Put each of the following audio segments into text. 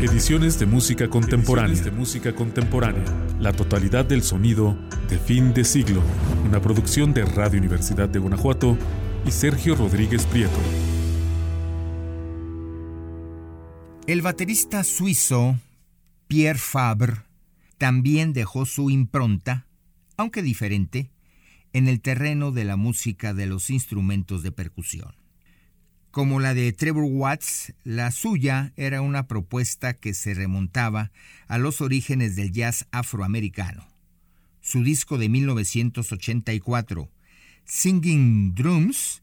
Ediciones de música contemporánea. de música contemporánea. La totalidad del sonido de fin de siglo. Una producción de Radio Universidad de Guanajuato y Sergio Rodríguez Prieto. El baterista suizo Pierre Fabre también dejó su impronta, aunque diferente, en el terreno de la música de los instrumentos de percusión. Como la de Trevor Watts, la suya era una propuesta que se remontaba a los orígenes del jazz afroamericano. Su disco de 1984, Singing Drums,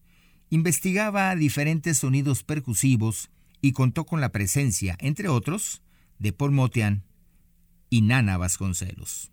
investigaba diferentes sonidos percusivos y contó con la presencia, entre otros, de Paul Motian y Nana Vasconcelos.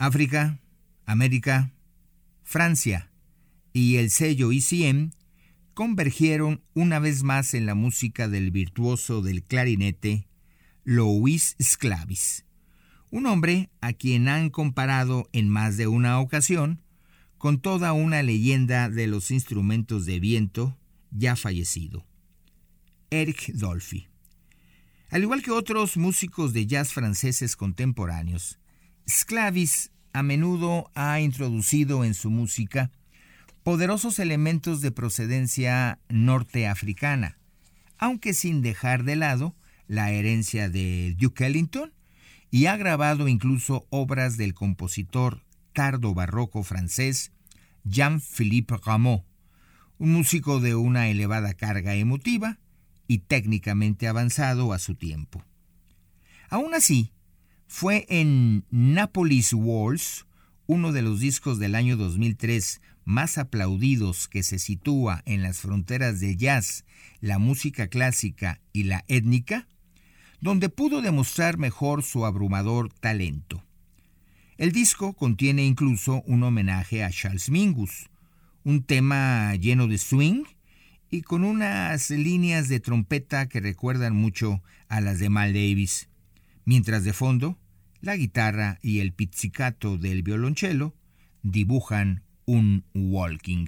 África, América, Francia y el sello ECM convergieron una vez más en la música del virtuoso del clarinete Louis Sclavis, un hombre a quien han comparado en más de una ocasión con toda una leyenda de los instrumentos de viento ya fallecido, Eric Dolphy. Al igual que otros músicos de jazz franceses contemporáneos, Sclavis a menudo ha introducido en su música poderosos elementos de procedencia norteafricana, aunque sin dejar de lado la herencia de Duke Ellington, y ha grabado incluso obras del compositor tardo barroco francés Jean-Philippe Rameau, un músico de una elevada carga emotiva y técnicamente avanzado a su tiempo. Aún así, fue en Napolis Waltz, uno de los discos del año 2003 más aplaudidos que se sitúa en las fronteras del jazz, la música clásica y la étnica, donde pudo demostrar mejor su abrumador talento. El disco contiene incluso un homenaje a Charles Mingus, un tema lleno de swing y con unas líneas de trompeta que recuerdan mucho a las de Mal Davis, mientras de fondo la guitarra y el pizzicato del violonchelo dibujan un walking.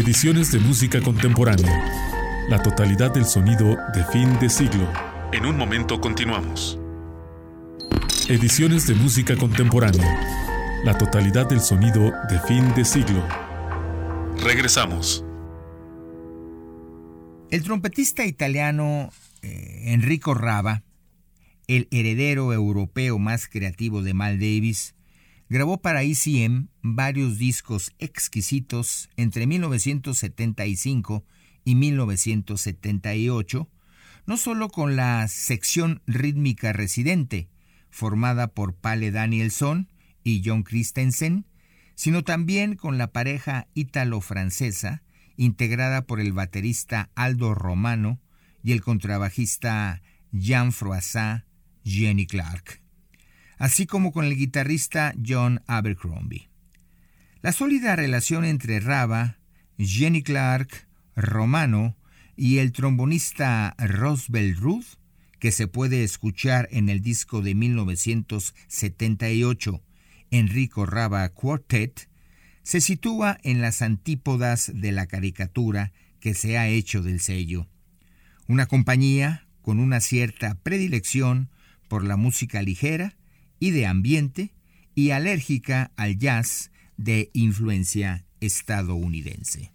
Ediciones de música contemporánea. La totalidad del sonido de fin de siglo. En un momento continuamos. Ediciones de música contemporánea. La totalidad del sonido de fin de siglo. Regresamos. El trompetista italiano eh, Enrico Rava, el heredero europeo más creativo de Mal Davis, grabó para ECM varios discos exquisitos entre 1975 y 1978, no solo con la sección rítmica residente, formada por Pale Danielson y John Christensen, sino también con la pareja ítalo-francesa, integrada por el baterista Aldo Romano y el contrabajista Jean Froissart Jenny Clark, así como con el guitarrista John Abercrombie. La sólida relación entre Rava, Jenny Clark, Romano y el trombonista Roswell Ruth, que se puede escuchar en el disco de 1978 Enrico Rava Quartet, se sitúa en las antípodas de la caricatura que se ha hecho del sello. Una compañía con una cierta predilección por la música ligera y de ambiente y alérgica al jazz de influencia estadounidense.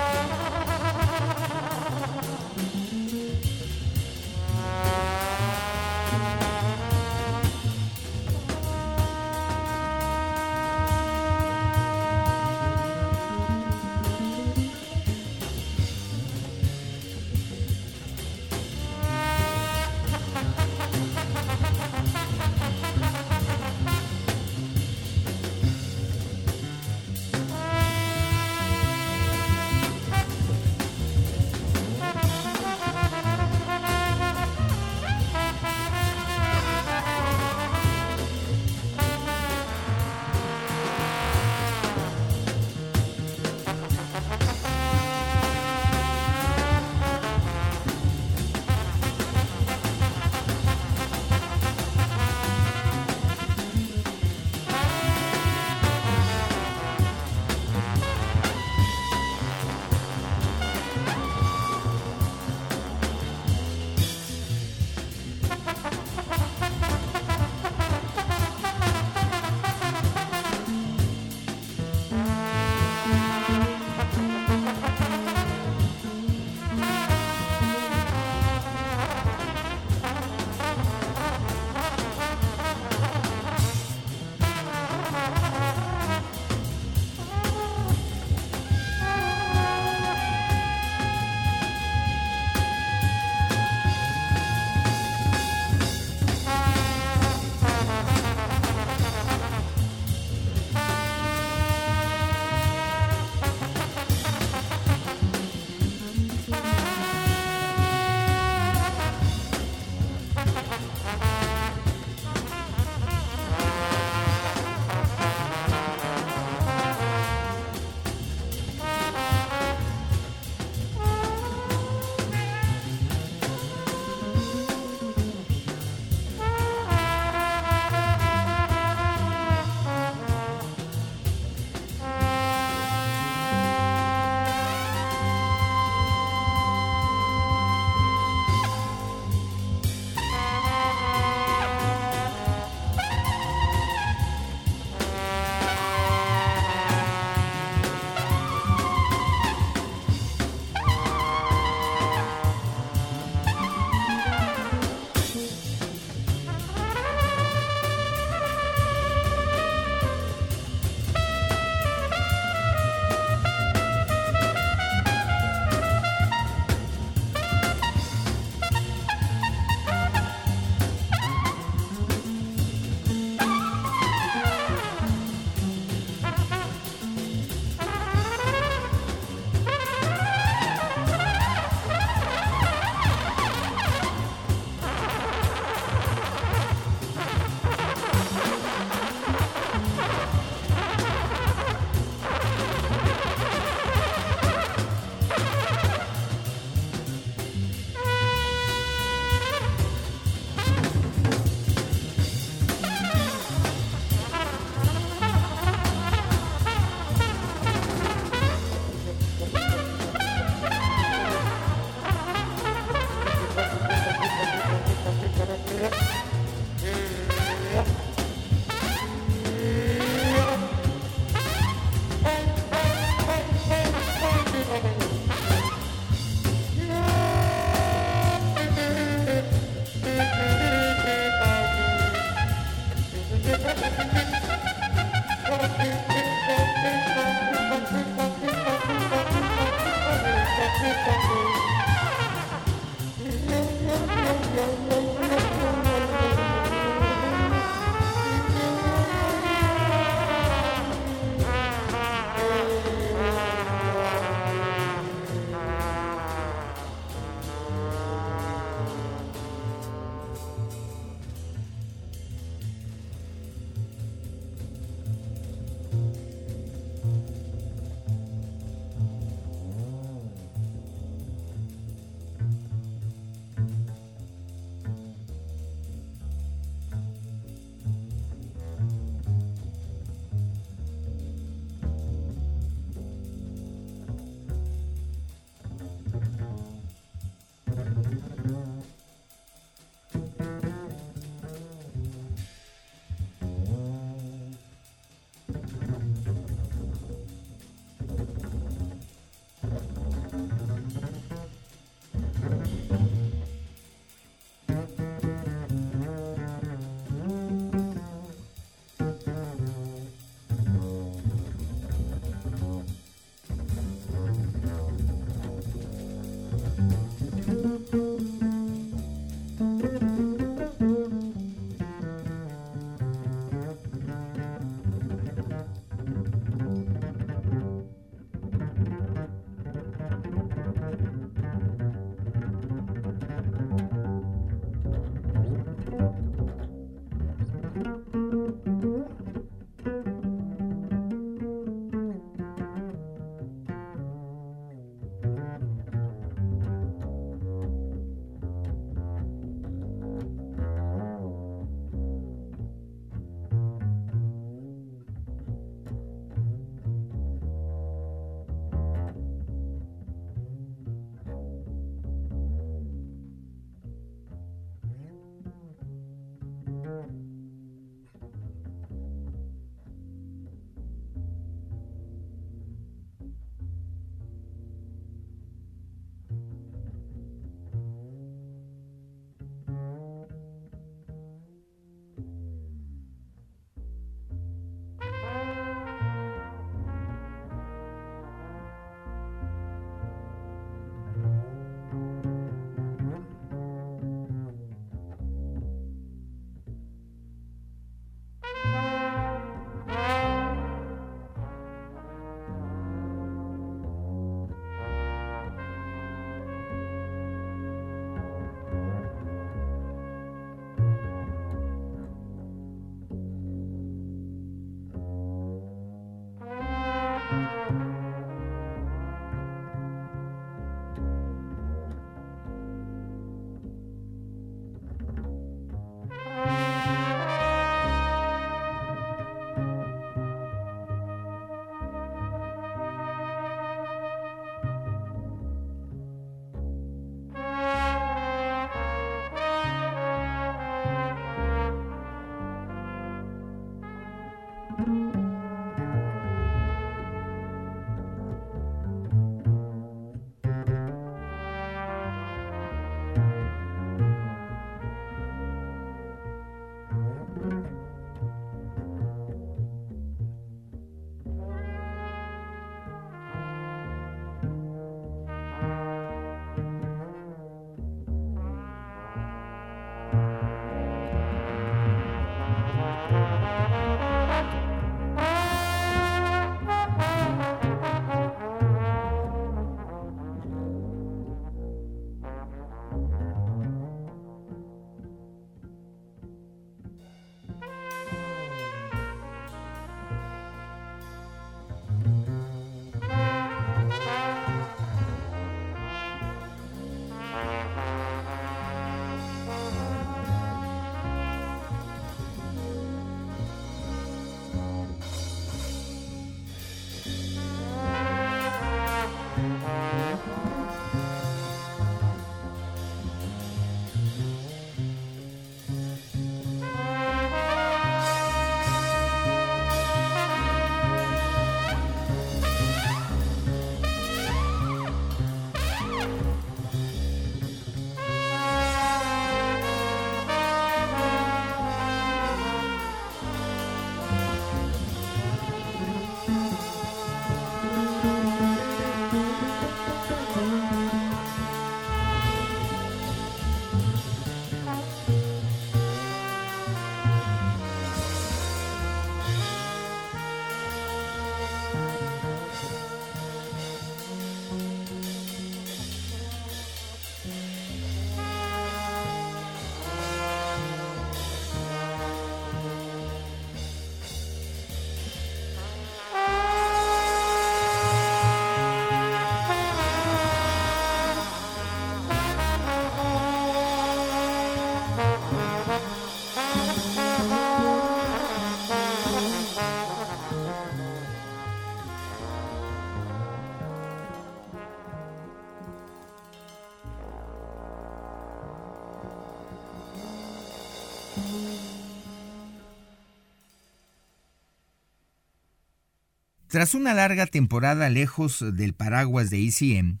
Tras una larga temporada lejos del paraguas de ECM,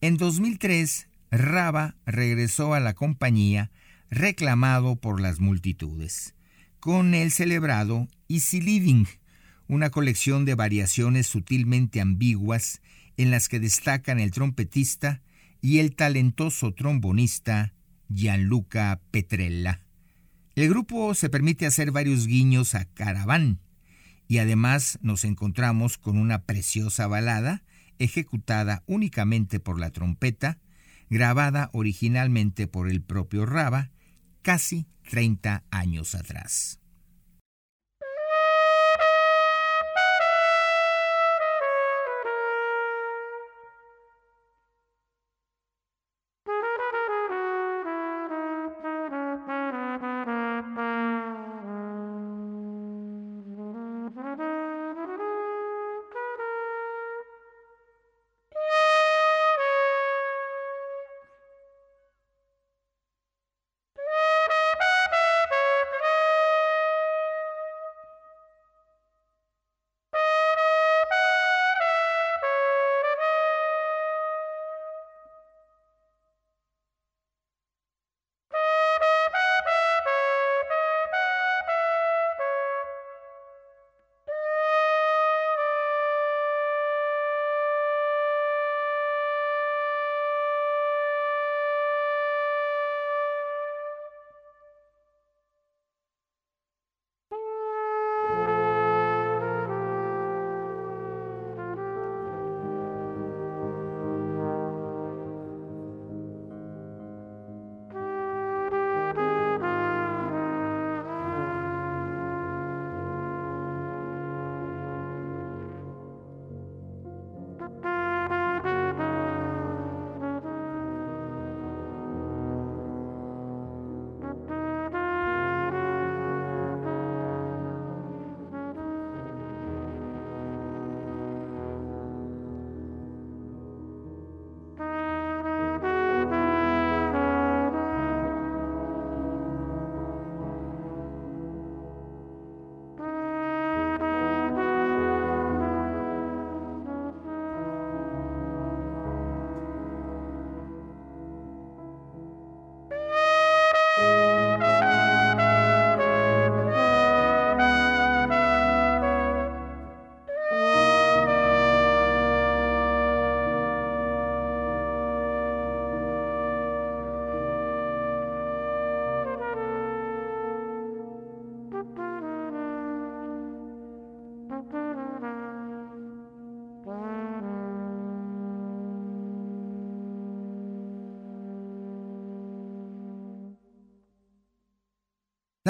en 2003 Raba regresó a la compañía reclamado por las multitudes, con el celebrado Easy Living, una colección de variaciones sutilmente ambiguas en las que destacan el trompetista y el talentoso trombonista Gianluca Petrella. El grupo se permite hacer varios guiños a Caravan, y además nos encontramos con una preciosa balada ejecutada únicamente por la trompeta, grabada originalmente por el propio Raba casi 30 años atrás.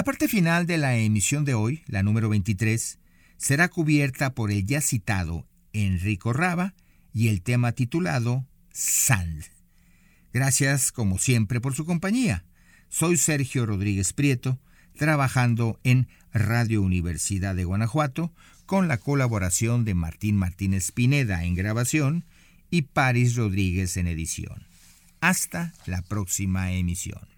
Parte final de la emisión de hoy, la número 23, será cubierta por el ya citado Enrico Raba y el tema titulado Sand. Gracias, como siempre, por su compañía. Soy Sergio Rodríguez Prieto, trabajando en Radio Universidad de Guanajuato, con la colaboración de Martín Martínez Pineda en grabación y Paris Rodríguez en edición. Hasta la próxima emisión.